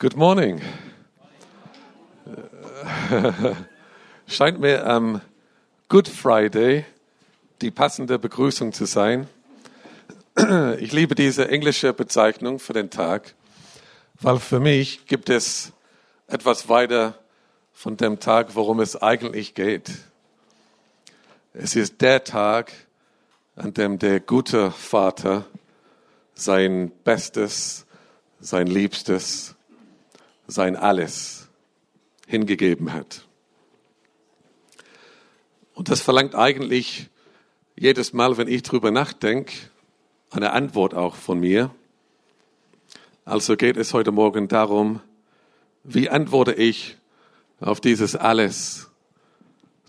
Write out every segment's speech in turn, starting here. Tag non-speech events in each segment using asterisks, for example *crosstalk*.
Good morning. *laughs* Scheint mir am Good Friday die passende Begrüßung zu sein. *clears throat* Ich liebe diese englische Bezeichnung für den Tag, weil für mich gibt es etwas weiter von dem Tag, worum es eigentlich geht. Es ist der Tag, an dem der gute Vater sein Bestes, sein Liebstes, sein Alles hingegeben hat. Und das verlangt eigentlich jedes Mal, wenn ich drüber nachdenke, eine Antwort auch von mir. Also geht es heute Morgen darum, wie antworte ich auf dieses Alles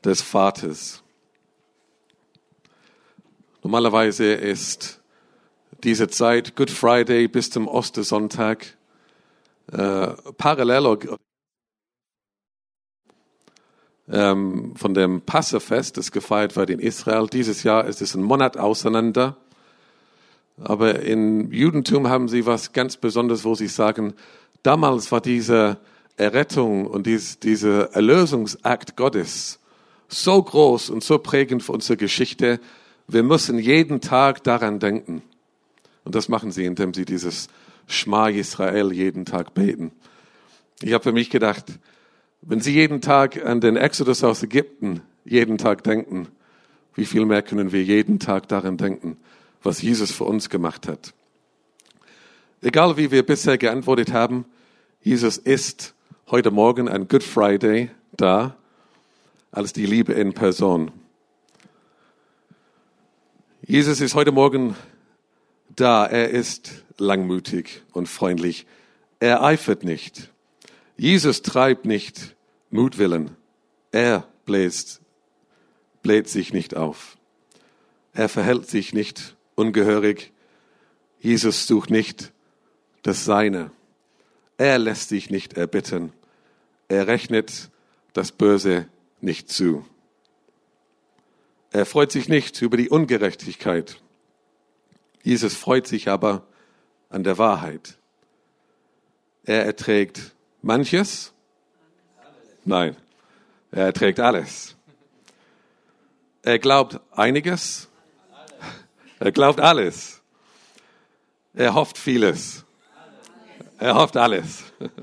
des Vaters? Normalerweise ist diese Zeit, Good Friday bis zum Ostersonntag, äh, parallel ähm, von dem Passafest, das gefeiert wird in Israel. Dieses Jahr ist es ein Monat auseinander. Aber im Judentum haben sie was ganz Besonderes, wo sie sagen, damals war diese Errettung und dies, dieser Erlösungsakt Gottes so groß und so prägend für unsere Geschichte. Wir müssen jeden Tag daran denken. Und das machen sie, indem sie dieses Schma Israel jeden Tag beten. Ich habe für mich gedacht, wenn Sie jeden Tag an den Exodus aus Ägypten jeden Tag denken, wie viel mehr können wir jeden Tag daran denken, was Jesus für uns gemacht hat. Egal wie wir bisher geantwortet haben, Jesus ist heute Morgen an Good Friday da als die Liebe in Person. Jesus ist heute Morgen da. Er ist langmütig und freundlich. Er eifert nicht. Jesus treibt nicht Mutwillen. Er bläst, bläht sich nicht auf. Er verhält sich nicht ungehörig. Jesus sucht nicht das Seine. Er lässt sich nicht erbitten. Er rechnet das Böse nicht zu. Er freut sich nicht über die Ungerechtigkeit. Jesus freut sich aber an der Wahrheit. Er erträgt manches? Nein, er erträgt alles. Er glaubt einiges? Er glaubt alles. Er hofft vieles. Er hofft alles. *laughs*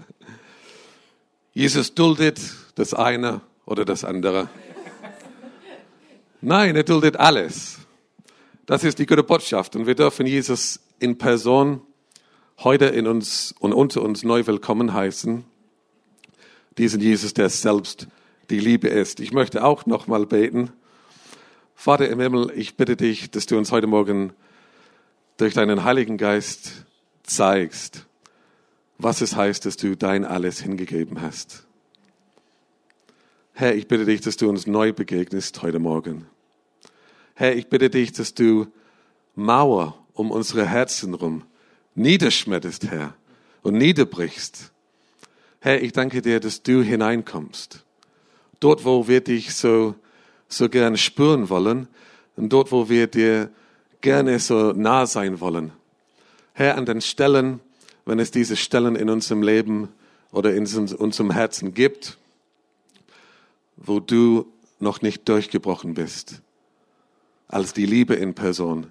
Jesus duldet das eine oder das andere. Nein, er duldet alles. Das ist die gute Botschaft. Und wir dürfen Jesus in Person heute in uns und unter uns neu willkommen heißen. Diesen Jesus, der selbst die Liebe ist. Ich möchte auch nochmal beten. Vater im Himmel, ich bitte dich, dass du uns heute Morgen durch deinen Heiligen Geist zeigst, was es heißt, dass du dein alles hingegeben hast. Herr, ich bitte dich, dass du uns neu begegnest heute Morgen. Herr, ich bitte dich, dass du Mauer um unsere Herzen rum niederschmetterst, Herr, und niederbrichst. Herr, ich danke dir, dass du hineinkommst. Dort, wo wir dich so, so gerne spüren wollen und dort, wo wir dir gerne so nah sein wollen. Herr, an den Stellen, wenn es diese Stellen in unserem Leben oder in unserem Herzen gibt, wo du noch nicht durchgebrochen bist, als die Liebe in Person.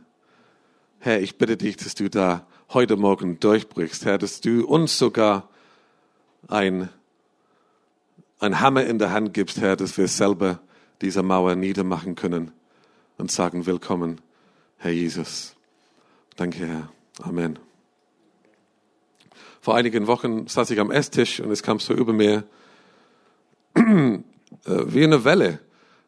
Herr, ich bitte dich, dass du da heute Morgen durchbrichst, Herr, dass du uns sogar ein, ein Hammer in der Hand gibst, Herr, dass wir selber diese Mauer niedermachen können und sagen, willkommen, Herr Jesus. Danke, Herr. Amen. Vor einigen Wochen saß ich am Esstisch und es kam so über mir *clears throat* äh, wie eine Welle,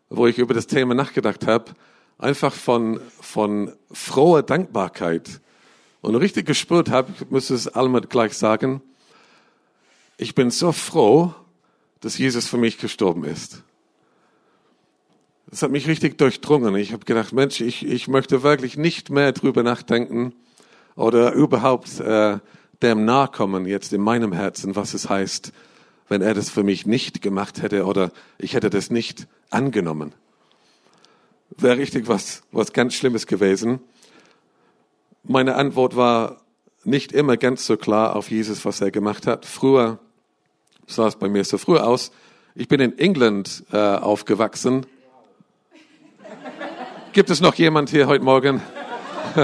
wo ich über das Thema nachgedacht habe, einfach von, von froher Dankbarkeit und richtig gespürt habe, ich muss es Almut gleich sagen, ich bin so froh, dass Jesus für mich gestorben ist. Das hat mich richtig durchdrungen. Ich habe gedacht, Mensch, ich, ich möchte wirklich nicht mehr drüber nachdenken oder überhaupt äh, dem nachkommen jetzt in meinem Herzen, was es heißt, wenn er das für mich nicht gemacht hätte oder ich hätte das nicht angenommen. Wäre richtig was, was ganz Schlimmes gewesen. Meine Antwort war, nicht immer ganz so klar auf Jesus, was er gemacht hat. Früher sah es bei mir so früh aus. Ich bin in England äh, aufgewachsen. Gibt es noch jemand hier heute Morgen? *laughs*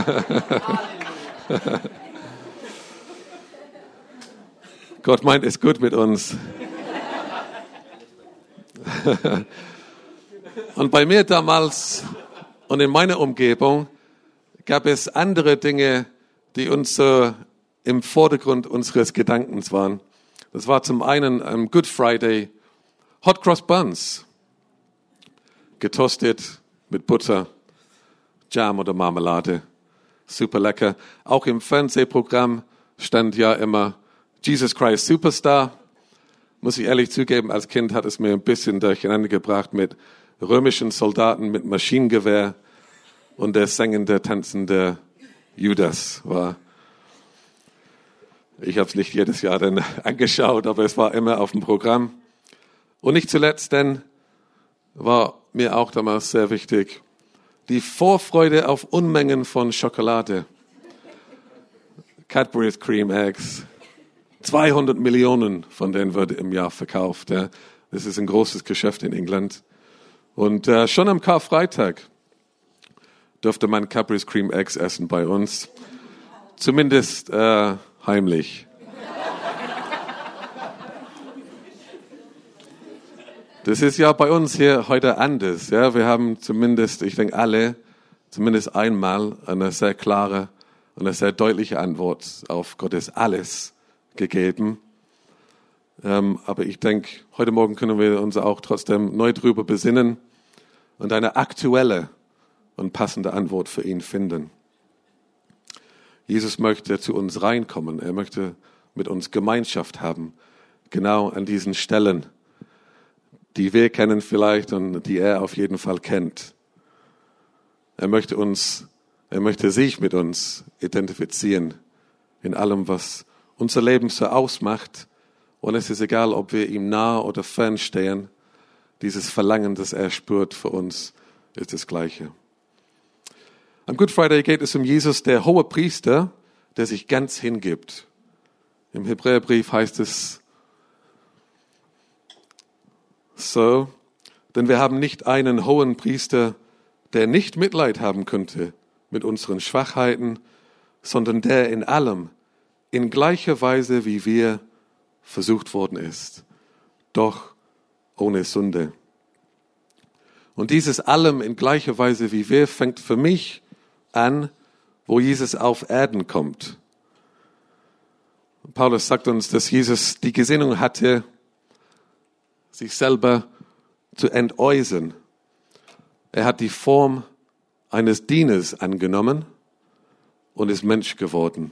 Gott meint es gut mit uns. *laughs* und bei mir damals und in meiner Umgebung gab es andere Dinge, die uns so im Vordergrund unseres Gedankens waren. Das war zum einen am Good Friday Hot Cross Buns, getoastet mit Butter, Jam oder Marmelade, super lecker. Auch im Fernsehprogramm stand ja immer Jesus Christ Superstar. Muss ich ehrlich zugeben, als Kind hat es mir ein bisschen durcheinander gebracht mit römischen Soldaten mit Maschinengewehr und der singende, tanzende Judas war. Ich habe es nicht jedes Jahr dann *laughs* angeschaut, aber es war immer auf dem Programm. Und nicht zuletzt denn war mir auch damals sehr wichtig, die Vorfreude auf Unmengen von Schokolade. Cadbury's Cream Eggs. 200 Millionen von denen wird im Jahr verkauft. Das ist ein großes Geschäft in England. Und äh, schon am Karfreitag durfte man Cadbury's Cream Eggs essen bei uns. Zumindest äh, heimlich. Das ist ja bei uns hier heute anders. Ja, wir haben zumindest, ich denke alle, zumindest einmal eine sehr klare und eine sehr deutliche Antwort auf Gottes Alles gegeben. Ähm, aber ich denke, heute Morgen können wir uns auch trotzdem neu drüber besinnen und eine aktuelle und passende Antwort für ihn finden. Jesus möchte zu uns reinkommen. Er möchte mit uns Gemeinschaft haben. Genau an diesen Stellen, die wir kennen vielleicht und die er auf jeden Fall kennt. Er möchte uns, er möchte sich mit uns identifizieren in allem, was unser Leben so ausmacht. Und es ist egal, ob wir ihm nah oder fern stehen. Dieses Verlangen, das er spürt für uns, ist das Gleiche. Am Good Friday geht es um Jesus, der hohe Priester, der sich ganz hingibt. Im Hebräerbrief heißt es so, denn wir haben nicht einen hohen Priester, der nicht Mitleid haben könnte mit unseren Schwachheiten, sondern der in allem, in gleicher Weise wie wir, versucht worden ist, doch ohne Sünde. Und dieses allem in gleicher Weise wie wir fängt für mich an, wo Jesus auf Erden kommt. Paulus sagt uns, dass Jesus die Gesinnung hatte, sich selber zu entäußern. Er hat die Form eines Dieners angenommen und ist Mensch geworden.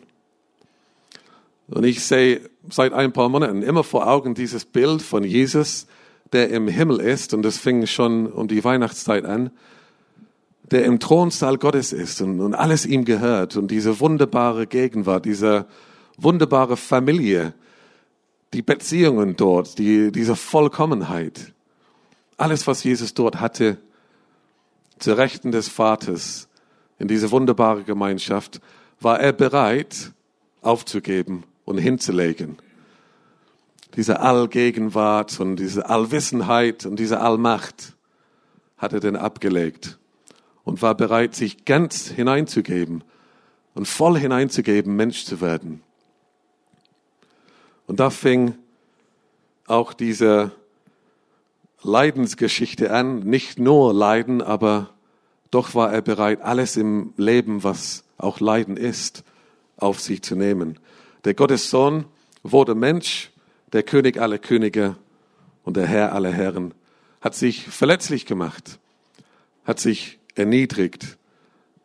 Und ich sehe seit ein paar Monaten immer vor Augen dieses Bild von Jesus, der im Himmel ist, und das fing schon um die Weihnachtszeit an, der im Thronsaal Gottes ist und, und alles ihm gehört und diese wunderbare Gegenwart, diese wunderbare Familie, die Beziehungen dort, die, diese Vollkommenheit, alles, was Jesus dort hatte, zur Rechten des Vaters, in diese wunderbare Gemeinschaft, war er bereit aufzugeben und hinzulegen. Diese Allgegenwart und diese Allwissenheit und diese Allmacht hat er denn abgelegt und war bereit, sich ganz hineinzugeben und voll hineinzugeben, Mensch zu werden. Und da fing auch diese Leidensgeschichte an, nicht nur Leiden, aber doch war er bereit, alles im Leben, was auch Leiden ist, auf sich zu nehmen. Der Gottessohn wurde Mensch, der König aller Könige und der Herr aller Herren, hat sich verletzlich gemacht, hat sich erniedrigt,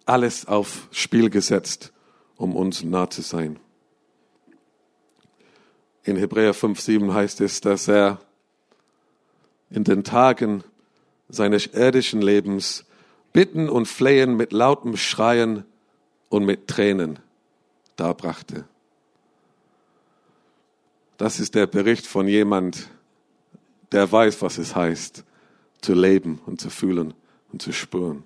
alles aufs Spiel gesetzt, um uns nah zu sein. In Hebräer 5,7 heißt es, dass er in den Tagen seines irdischen Lebens Bitten und Flehen mit lautem Schreien und mit Tränen darbrachte. Das ist der Bericht von jemand, der weiß, was es heißt, zu leben und zu fühlen und zu spüren.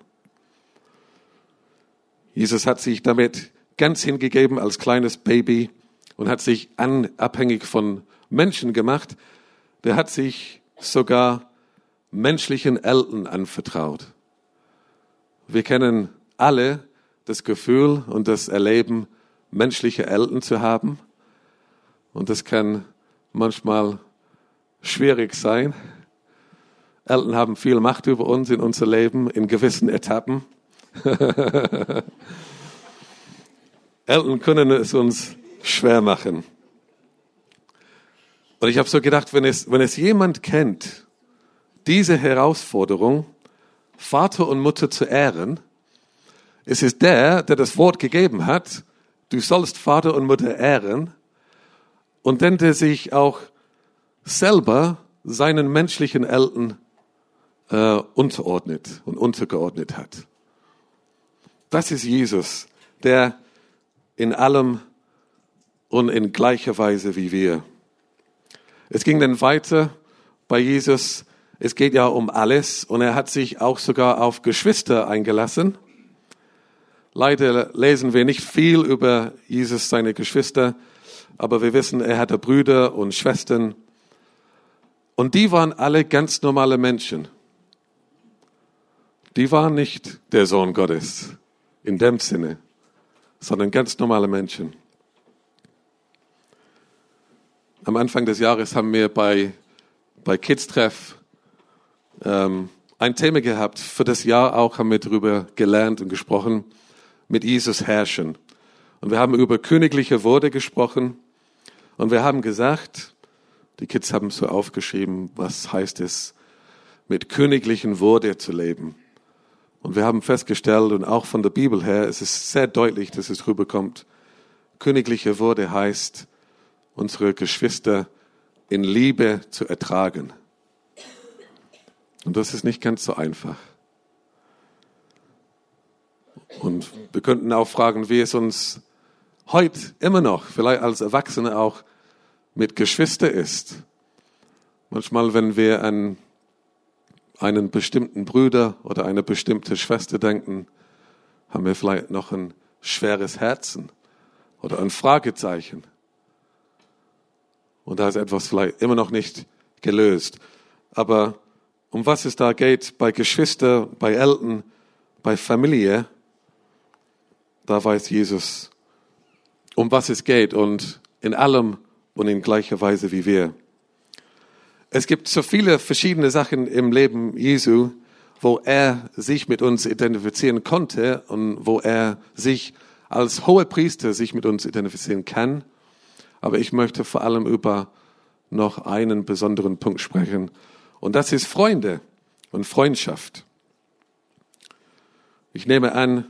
Jesus hat sich damit ganz hingegeben als kleines Baby und hat sich abhängig von Menschen gemacht. Der hat sich sogar menschlichen Eltern anvertraut. Wir kennen alle das Gefühl und das Erleben, menschliche Eltern zu haben. Und das kann manchmal schwierig sein. Eltern haben viel Macht über uns in unser Leben in gewissen Etappen. *laughs* Eltern können es uns schwer machen. Und ich habe so gedacht, wenn es, wenn es jemand kennt, diese Herausforderung, Vater und Mutter zu ehren, es ist der, der das Wort gegeben hat, du sollst Vater und Mutter ehren, und dann der sich auch selber seinen menschlichen Eltern äh, unterordnet und untergeordnet hat. Das ist Jesus, der in allem und in gleicher Weise wie wir. Es ging dann weiter bei Jesus. Es geht ja um alles und er hat sich auch sogar auf Geschwister eingelassen. Leider lesen wir nicht viel über Jesus, seine Geschwister, aber wir wissen, er hatte Brüder und Schwestern und die waren alle ganz normale Menschen. Die waren nicht der Sohn Gottes in dem Sinne, sondern ganz normale Menschen. Am Anfang des Jahres haben wir bei, bei Kids Treff ähm, ein Thema gehabt. Für das Jahr auch haben wir darüber gelernt und gesprochen, mit Jesus herrschen. Und wir haben über königliche Worte gesprochen. Und wir haben gesagt, die Kids haben so aufgeschrieben, was heißt es, mit königlichen Worte zu leben. Und wir haben festgestellt, und auch von der Bibel her, es ist sehr deutlich, dass es rüberkommt, königliche Würde heißt, unsere Geschwister in Liebe zu ertragen. Und das ist nicht ganz so einfach. Und wir könnten auch fragen, wie es uns heute immer noch, vielleicht als Erwachsene auch, mit Geschwister ist. Manchmal, wenn wir an einen bestimmten Bruder oder eine bestimmte Schwester denken, haben wir vielleicht noch ein schweres Herzen oder ein Fragezeichen. Und da ist etwas vielleicht immer noch nicht gelöst. Aber um was es da geht, bei Geschwister, bei Eltern, bei Familie, da weiß Jesus, um was es geht und in allem und in gleicher Weise wie wir. Es gibt so viele verschiedene Sachen im Leben Jesu, wo er sich mit uns identifizieren konnte und wo er sich als hoher Priester sich mit uns identifizieren kann. Aber ich möchte vor allem über noch einen besonderen Punkt sprechen. Und das ist Freunde und Freundschaft. Ich nehme an,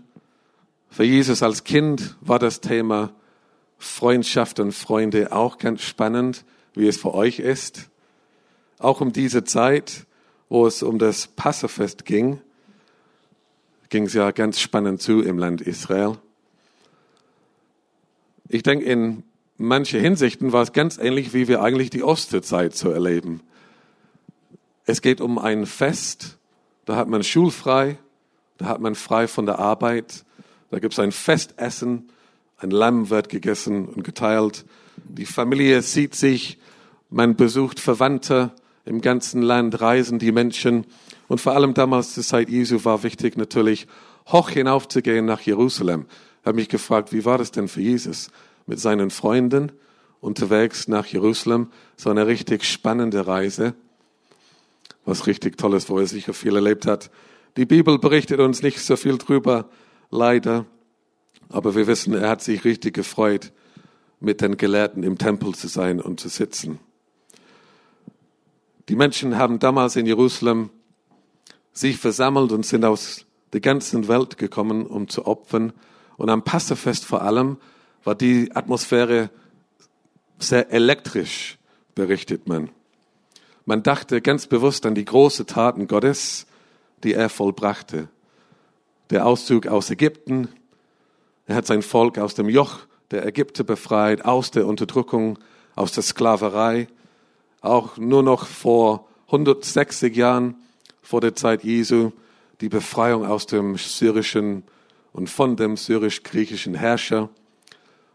für Jesus als Kind war das Thema Freundschaft und Freunde auch ganz spannend, wie es für euch ist auch um diese Zeit, wo es um das Passafest ging, ging es ja ganz spannend zu im Land Israel. Ich denke, in manche Hinsichten war es ganz ähnlich, wie wir eigentlich die Osterzeit zu erleben. Es geht um ein Fest, da hat man schulfrei, da hat man frei von der Arbeit, da gibt es ein Festessen, ein Lamm wird gegessen und geteilt, die Familie sieht sich, man besucht Verwandte, im ganzen Land reisen die Menschen. Und vor allem damals zur Zeit Jesu war wichtig natürlich, hoch hinaufzugehen nach Jerusalem. Ich habe mich gefragt, wie war das denn für Jesus? Mit seinen Freunden unterwegs nach Jerusalem. So eine richtig spannende Reise. Was richtig Tolles, wo er sicher viel erlebt hat. Die Bibel berichtet uns nicht so viel drüber, leider. Aber wir wissen, er hat sich richtig gefreut, mit den Gelehrten im Tempel zu sein und zu sitzen. Die Menschen haben damals in Jerusalem sich versammelt und sind aus der ganzen Welt gekommen, um zu opfern. Und am Passafest vor allem war die Atmosphäre sehr elektrisch, berichtet man. Man dachte ganz bewusst an die großen Taten Gottes, die er vollbrachte. Der Auszug aus Ägypten, er hat sein Volk aus dem Joch der Ägypter befreit, aus der Unterdrückung, aus der Sklaverei auch nur noch vor 160 Jahren vor der Zeit Jesu die Befreiung aus dem syrischen und von dem syrisch-griechischen Herrscher.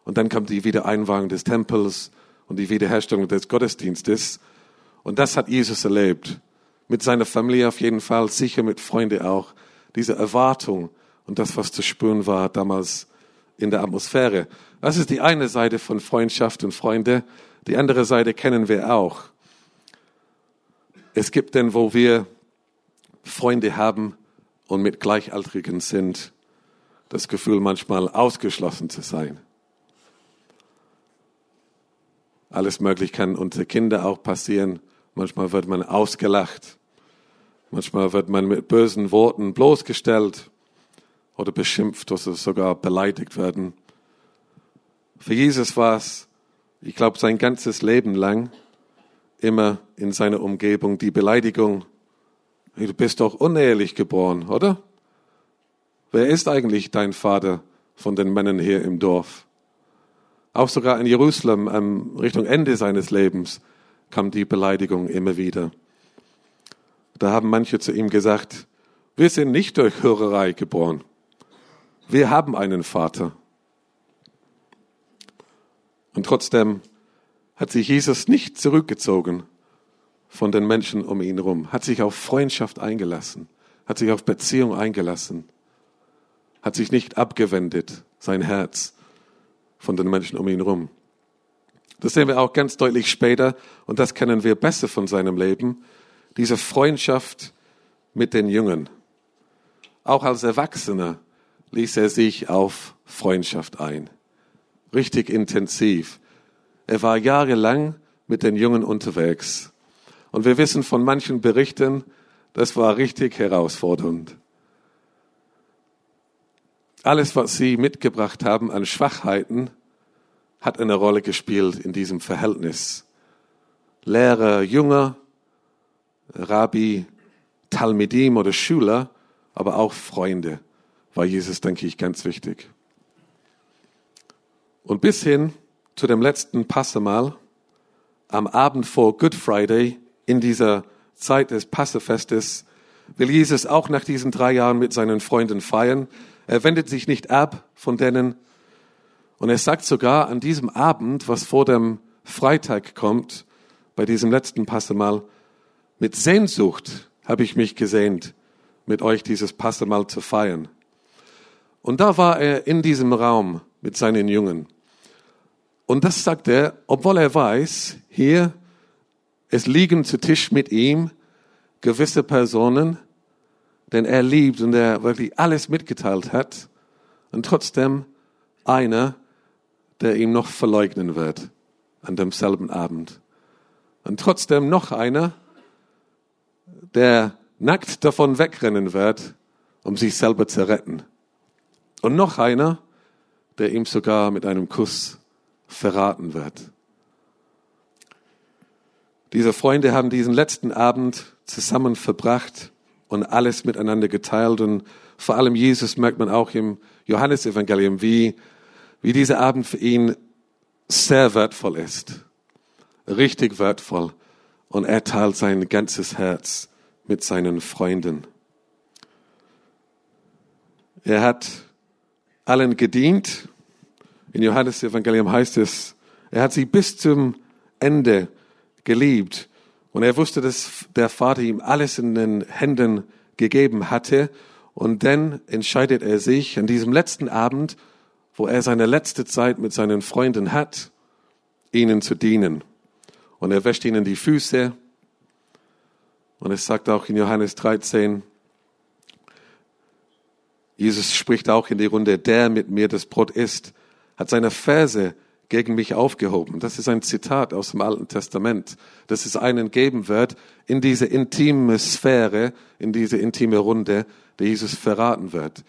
Und dann kam die Wiedereinwahrung des Tempels und die Wiederherstellung des Gottesdienstes. Und das hat Jesus erlebt. Mit seiner Familie auf jeden Fall, sicher mit Freunden auch. Diese Erwartung und das, was zu spüren war damals in der Atmosphäre. Das ist die eine Seite von Freundschaft und Freunde. Die andere Seite kennen wir auch. Es gibt denn, wo wir Freunde haben und mit Gleichaltrigen sind, das Gefühl manchmal ausgeschlossen zu sein. Alles möglich kann unter Kinder auch passieren. Manchmal wird man ausgelacht. Manchmal wird man mit bösen Worten bloßgestellt oder beschimpft oder sogar beleidigt werden. Für Jesus war es, ich glaube, sein ganzes Leben lang immer in seiner Umgebung die Beleidigung, du bist doch unehelich geboren, oder? Wer ist eigentlich dein Vater von den Männern hier im Dorf? Auch sogar in Jerusalem, ähm, Richtung Ende seines Lebens, kam die Beleidigung immer wieder. Da haben manche zu ihm gesagt, wir sind nicht durch Hörerei geboren. Wir haben einen Vater. Und trotzdem hat sich Jesus nicht zurückgezogen von den Menschen um ihn herum, hat sich auf Freundschaft eingelassen, hat sich auf Beziehung eingelassen, hat sich nicht abgewendet, sein Herz von den Menschen um ihn herum. Das sehen wir auch ganz deutlich später und das kennen wir besser von seinem Leben, diese Freundschaft mit den Jungen. Auch als Erwachsener ließ er sich auf Freundschaft ein. Richtig intensiv. Er war jahrelang mit den Jungen unterwegs. Und wir wissen von manchen Berichten, das war richtig herausfordernd. Alles, was sie mitgebracht haben an Schwachheiten, hat eine Rolle gespielt in diesem Verhältnis. Lehrer, Jünger, Rabbi, Talmidim oder Schüler, aber auch Freunde war Jesus, denke ich, ganz wichtig. Und bis hin zu dem letzten Passemal am Abend vor Good Friday in dieser Zeit des Passefestes will Jesus auch nach diesen drei Jahren mit seinen Freunden feiern. Er wendet sich nicht ab von denen. Und er sagt sogar an diesem Abend, was vor dem Freitag kommt, bei diesem letzten Passemal, mit Sehnsucht habe ich mich gesehnt, mit euch dieses Passemal zu feiern. Und da war er in diesem Raum mit seinen Jungen. Und das sagt er, obwohl er weiß, hier, es liegen zu Tisch mit ihm gewisse Personen, den er liebt und der wirklich alles mitgeteilt hat. Und trotzdem einer, der ihm noch verleugnen wird an demselben Abend. Und trotzdem noch einer, der nackt davon wegrennen wird, um sich selber zu retten. Und noch einer, der ihm sogar mit einem Kuss verraten wird. Diese Freunde haben diesen letzten Abend zusammen verbracht und alles miteinander geteilt. Und vor allem Jesus merkt man auch im Johannesevangelium, wie, wie dieser Abend für ihn sehr wertvoll ist. Richtig wertvoll. Und er teilt sein ganzes Herz mit seinen Freunden. Er hat allen gedient. In Johannes Evangelium heißt es, er hat sie bis zum Ende geliebt. Und er wusste, dass der Vater ihm alles in den Händen gegeben hatte. Und dann entscheidet er sich an diesem letzten Abend, wo er seine letzte Zeit mit seinen Freunden hat, ihnen zu dienen. Und er wäscht ihnen die Füße. Und es sagt auch in Johannes 13, Jesus spricht auch in die Runde, der mit mir das Brot isst, hat seine Verse gegen mich aufgehoben. Das ist ein Zitat aus dem Alten Testament, dass es einen geben wird in diese intime Sphäre, in diese intime Runde, der Jesus verraten wird.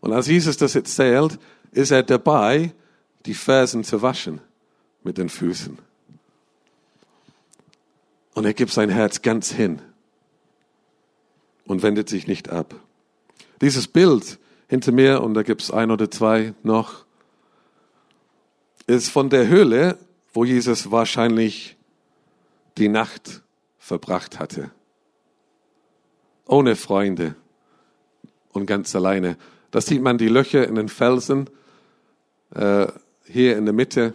Und als Jesus das erzählt, ist er dabei, die Fersen zu waschen mit den Füßen. Und er gibt sein Herz ganz hin und wendet sich nicht ab. Dieses Bild hinter mir, und da gibt es ein oder zwei noch, ist von der Höhle, wo Jesus wahrscheinlich die Nacht verbracht hatte. Ohne Freunde und ganz alleine. Da sieht man die Löcher in den Felsen äh, hier in der Mitte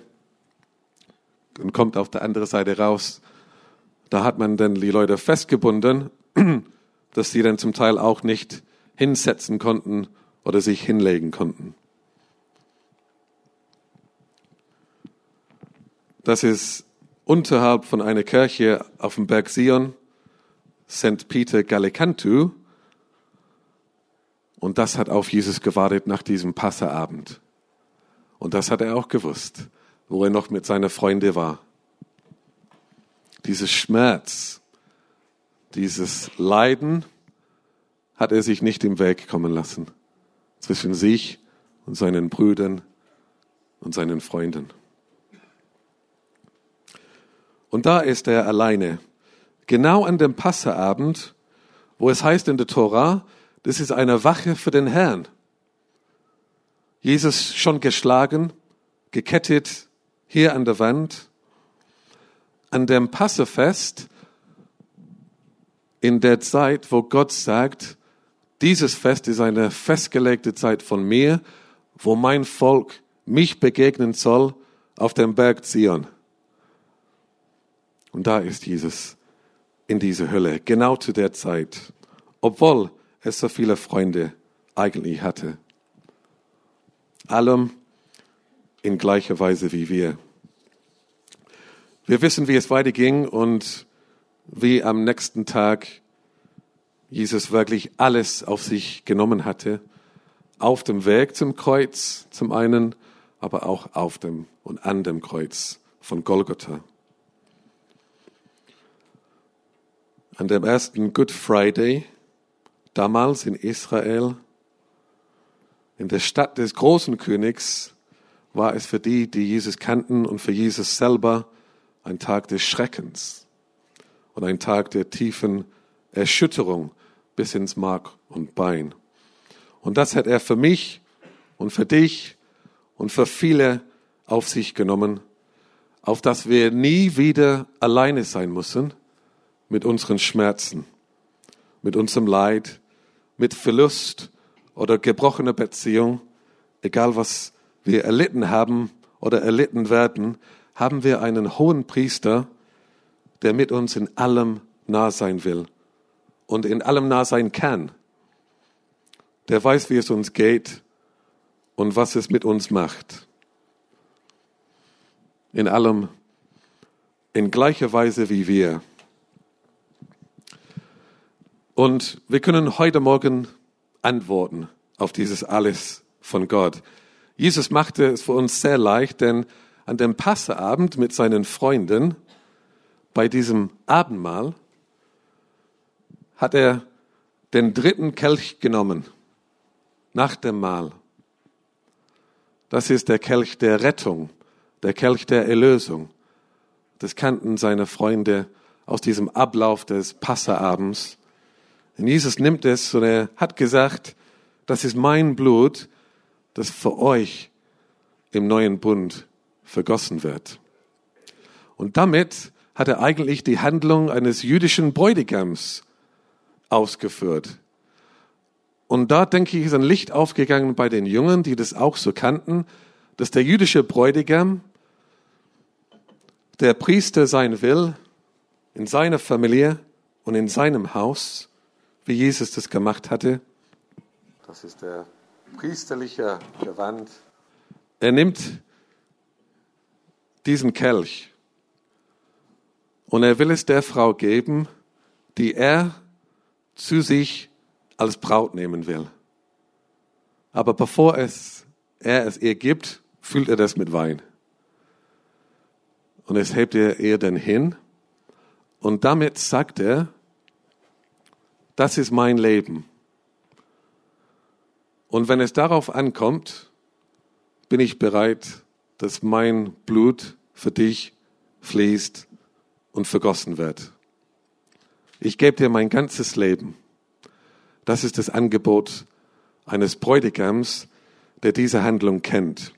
und kommt auf der anderen Seite raus. Da hat man dann die Leute festgebunden, *clears throat* dass sie dann zum Teil auch nicht hinsetzen konnten oder sich hinlegen konnten. Das ist unterhalb von einer Kirche auf dem Berg Sion, St. Peter Gallicantu. Und das hat auf Jesus gewartet nach diesem Passeabend. Und das hat er auch gewusst, wo er noch mit seiner Freunde war. Dieses Schmerz, dieses Leiden hat er sich nicht im Weg kommen lassen zwischen sich und seinen Brüdern und seinen Freunden. Und da ist er alleine, genau an dem Passeabend, wo es heißt in der Tora, das ist eine Wache für den Herrn. Jesus schon geschlagen, gekettet hier an der Wand. An dem Passefest, in der Zeit, wo Gott sagt, dieses Fest ist eine festgelegte Zeit von mir, wo mein Volk mich begegnen soll auf dem Berg Zion. Und da ist Jesus in dieser Hölle, genau zu der Zeit, obwohl er so viele Freunde eigentlich hatte. Allem in gleicher Weise wie wir. Wir wissen, wie es weiterging und wie am nächsten Tag Jesus wirklich alles auf sich genommen hatte, auf dem Weg zum Kreuz zum einen, aber auch auf dem und an dem Kreuz von Golgotha. An dem ersten Good Friday, damals in Israel, in der Stadt des großen Königs, war es für die, die Jesus kannten und für Jesus selber ein Tag des Schreckens und ein Tag der tiefen Erschütterung bis ins Mark und Bein. Und das hat er für mich und für dich und für viele auf sich genommen, auf dass wir nie wieder alleine sein müssen, mit unseren Schmerzen, mit unserem Leid, mit Verlust oder gebrochener Beziehung, egal was wir erlitten haben oder erlitten werden, haben wir einen hohen Priester, der mit uns in allem nah sein will und in allem nah sein kann. Der weiß, wie es uns geht und was es mit uns macht. In allem, in gleicher Weise wie wir. Und wir können heute Morgen antworten auf dieses alles von Gott. Jesus machte es für uns sehr leicht, denn an dem Passeabend mit seinen Freunden bei diesem Abendmahl hat er den dritten Kelch genommen nach dem Mahl. Das ist der Kelch der Rettung, der Kelch der Erlösung. Das kannten seine Freunde aus diesem Ablauf des Passeabends. Und Jesus nimmt es und er hat gesagt, das ist mein Blut, das für euch im neuen Bund vergossen wird. Und damit hat er eigentlich die Handlung eines jüdischen Bräutigams ausgeführt. Und da denke ich, ist ein Licht aufgegangen bei den Jungen, die das auch so kannten, dass der jüdische Bräutigam der Priester sein will in seiner Familie und in seinem Haus wie Jesus das gemacht hatte. Das ist der priesterliche Gewand. Er nimmt diesen Kelch und er will es der Frau geben, die er zu sich als Braut nehmen will. Aber bevor es, er es ihr gibt, füllt er das mit Wein. Und es hebt er ihr dann hin. Und damit sagt er, das ist mein Leben. Und wenn es darauf ankommt, bin ich bereit, dass mein Blut für dich fließt und vergossen wird. Ich gebe dir mein ganzes Leben. Das ist das Angebot eines Bräutigams, der diese Handlung kennt.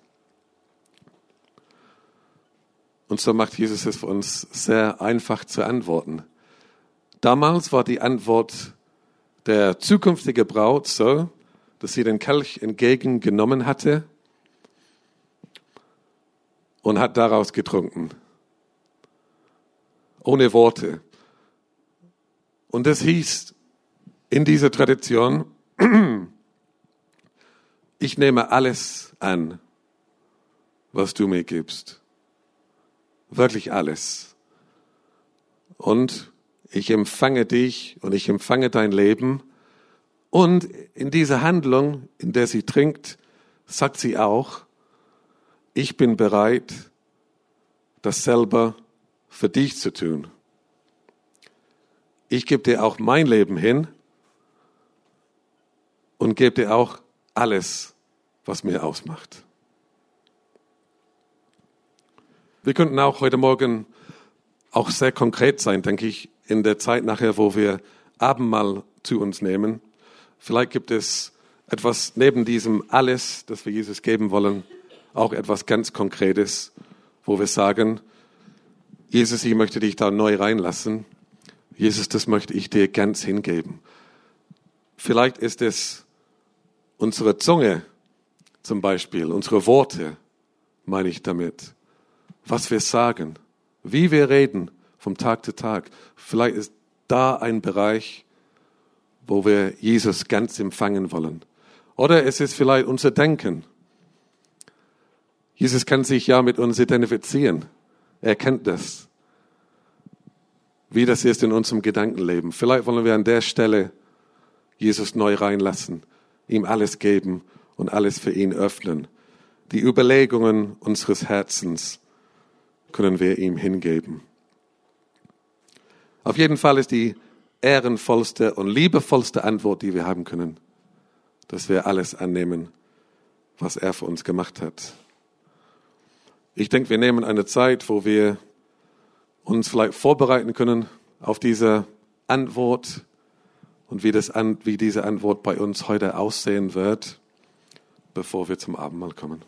Und so macht Jesus es für uns sehr einfach zu antworten. Damals war die Antwort der zukünftige Braut so, dass sie den Kelch entgegengenommen hatte und hat daraus getrunken. Ohne Worte. Und das hieß in dieser Tradition, *clears throat* ich nehme alles an, was du mir gibst. Wirklich alles. Und ich empfange dich und ich empfange dein Leben. Und in dieser Handlung, in der sie trinkt, sagt sie auch, ich bin bereit, das selber für dich zu tun. Ich gebe dir auch mein Leben hin und gebe dir auch alles, was mir ausmacht. Wir könnten auch heute Morgen auch sehr konkret sein, denke ich, in der Zeit nachher, wo wir Abendmahl zu uns nehmen. Vielleicht gibt es etwas neben diesem alles, das wir Jesus geben wollen, auch etwas ganz Konkretes, wo wir sagen, Jesus, ich möchte dich da neu reinlassen. Jesus, das möchte ich dir ganz hingeben. Vielleicht ist es unsere Zunge zum Beispiel, unsere Worte, meine ich damit, was wir sagen, wie wir reden vom Tag zu Tag. Vielleicht ist da ein Bereich, wo wir Jesus ganz empfangen wollen. Oder es ist vielleicht unser Denken. Jesus kann sich ja mit uns identifizieren. Er kennt das. Wie das ist in unserem Gedankenleben. Vielleicht wollen wir an der Stelle Jesus neu reinlassen, ihm alles geben und alles für ihn öffnen. Die Überlegungen unseres Herzens können wir ihm hingeben. Auf jeden Fall ist die ehrenvollste und liebevollste Antwort, die wir haben können, dass wir alles annehmen, was er für uns gemacht hat. Ich denke, wir nehmen eine Zeit, wo wir uns vielleicht vorbereiten können auf diese Antwort und wie, das, wie diese Antwort bei uns heute aussehen wird, bevor wir zum Abendmahl kommen.